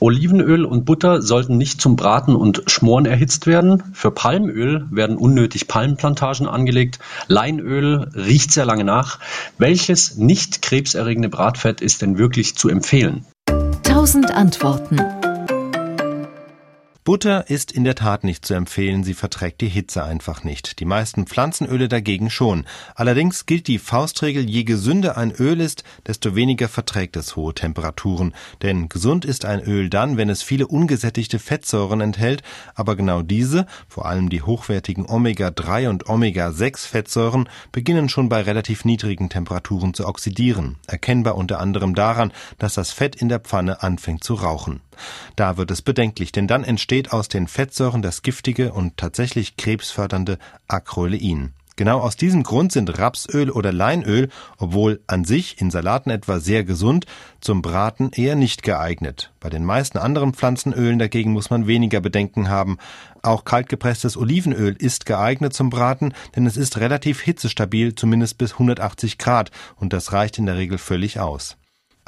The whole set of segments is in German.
Olivenöl und Butter sollten nicht zum Braten und Schmoren erhitzt werden. Für Palmöl werden unnötig Palmenplantagen angelegt. Leinöl riecht sehr lange nach. Welches nicht krebserregende Bratfett ist denn wirklich zu empfehlen? Tausend Antworten. Butter ist in der Tat nicht zu empfehlen, sie verträgt die Hitze einfach nicht. Die meisten Pflanzenöle dagegen schon. Allerdings gilt die Faustregel, je gesünder ein Öl ist, desto weniger verträgt es hohe Temperaturen. Denn gesund ist ein Öl dann, wenn es viele ungesättigte Fettsäuren enthält, aber genau diese, vor allem die hochwertigen Omega-3 und Omega-6 Fettsäuren, beginnen schon bei relativ niedrigen Temperaturen zu oxidieren. Erkennbar unter anderem daran, dass das Fett in der Pfanne anfängt zu rauchen. Da wird es bedenklich, denn dann entsteht aus den Fettsäuren das giftige und tatsächlich krebsfördernde Acrolein. Genau aus diesem Grund sind Rapsöl oder Leinöl, obwohl an sich in Salaten etwa sehr gesund, zum Braten eher nicht geeignet. Bei den meisten anderen Pflanzenölen dagegen muss man weniger Bedenken haben. Auch kaltgepresstes Olivenöl ist geeignet zum Braten, denn es ist relativ hitzestabil, zumindest bis 180 Grad, und das reicht in der Regel völlig aus.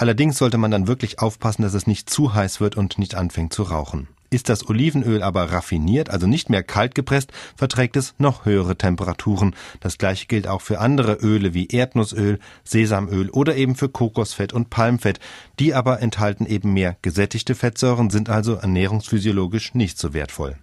Allerdings sollte man dann wirklich aufpassen, dass es nicht zu heiß wird und nicht anfängt zu rauchen. Ist das Olivenöl aber raffiniert, also nicht mehr kalt gepresst, verträgt es noch höhere Temperaturen. Das gleiche gilt auch für andere Öle wie Erdnussöl, Sesamöl oder eben für Kokosfett und Palmfett. Die aber enthalten eben mehr gesättigte Fettsäuren, sind also ernährungsphysiologisch nicht so wertvoll.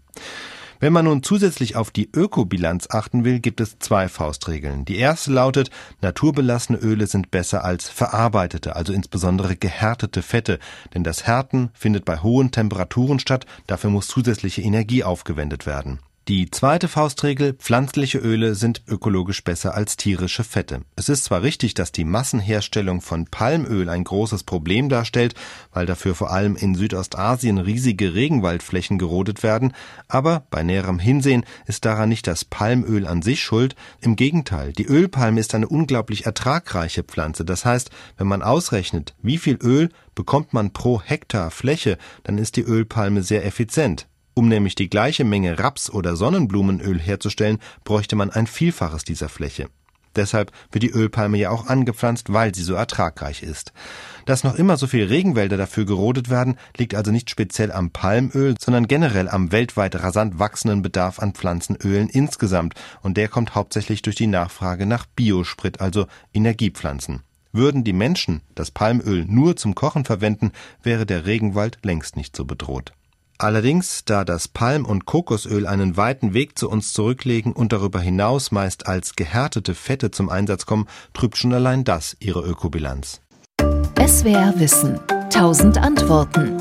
Wenn man nun zusätzlich auf die Ökobilanz achten will, gibt es zwei Faustregeln. Die erste lautet, naturbelassene Öle sind besser als verarbeitete, also insbesondere gehärtete Fette, denn das Härten findet bei hohen Temperaturen statt, dafür muss zusätzliche Energie aufgewendet werden. Die zweite Faustregel, pflanzliche Öle sind ökologisch besser als tierische Fette. Es ist zwar richtig, dass die Massenherstellung von Palmöl ein großes Problem darstellt, weil dafür vor allem in Südostasien riesige Regenwaldflächen gerodet werden, aber bei näherem Hinsehen ist daran nicht das Palmöl an sich schuld, im Gegenteil, die Ölpalme ist eine unglaublich ertragreiche Pflanze, das heißt, wenn man ausrechnet, wie viel Öl bekommt man pro Hektar Fläche, dann ist die Ölpalme sehr effizient. Um nämlich die gleiche Menge Raps- oder Sonnenblumenöl herzustellen, bräuchte man ein Vielfaches dieser Fläche. Deshalb wird die Ölpalme ja auch angepflanzt, weil sie so ertragreich ist. Dass noch immer so viele Regenwälder dafür gerodet werden, liegt also nicht speziell am Palmöl, sondern generell am weltweit rasant wachsenden Bedarf an Pflanzenölen insgesamt, und der kommt hauptsächlich durch die Nachfrage nach Biosprit, also Energiepflanzen. Würden die Menschen das Palmöl nur zum Kochen verwenden, wäre der Regenwald längst nicht so bedroht. Allerdings, da das Palm- und Kokosöl einen weiten Weg zu uns zurücklegen und darüber hinaus meist als gehärtete Fette zum Einsatz kommen, trübt schon allein das ihre Ökobilanz. SWR Wissen. Tausend Antworten.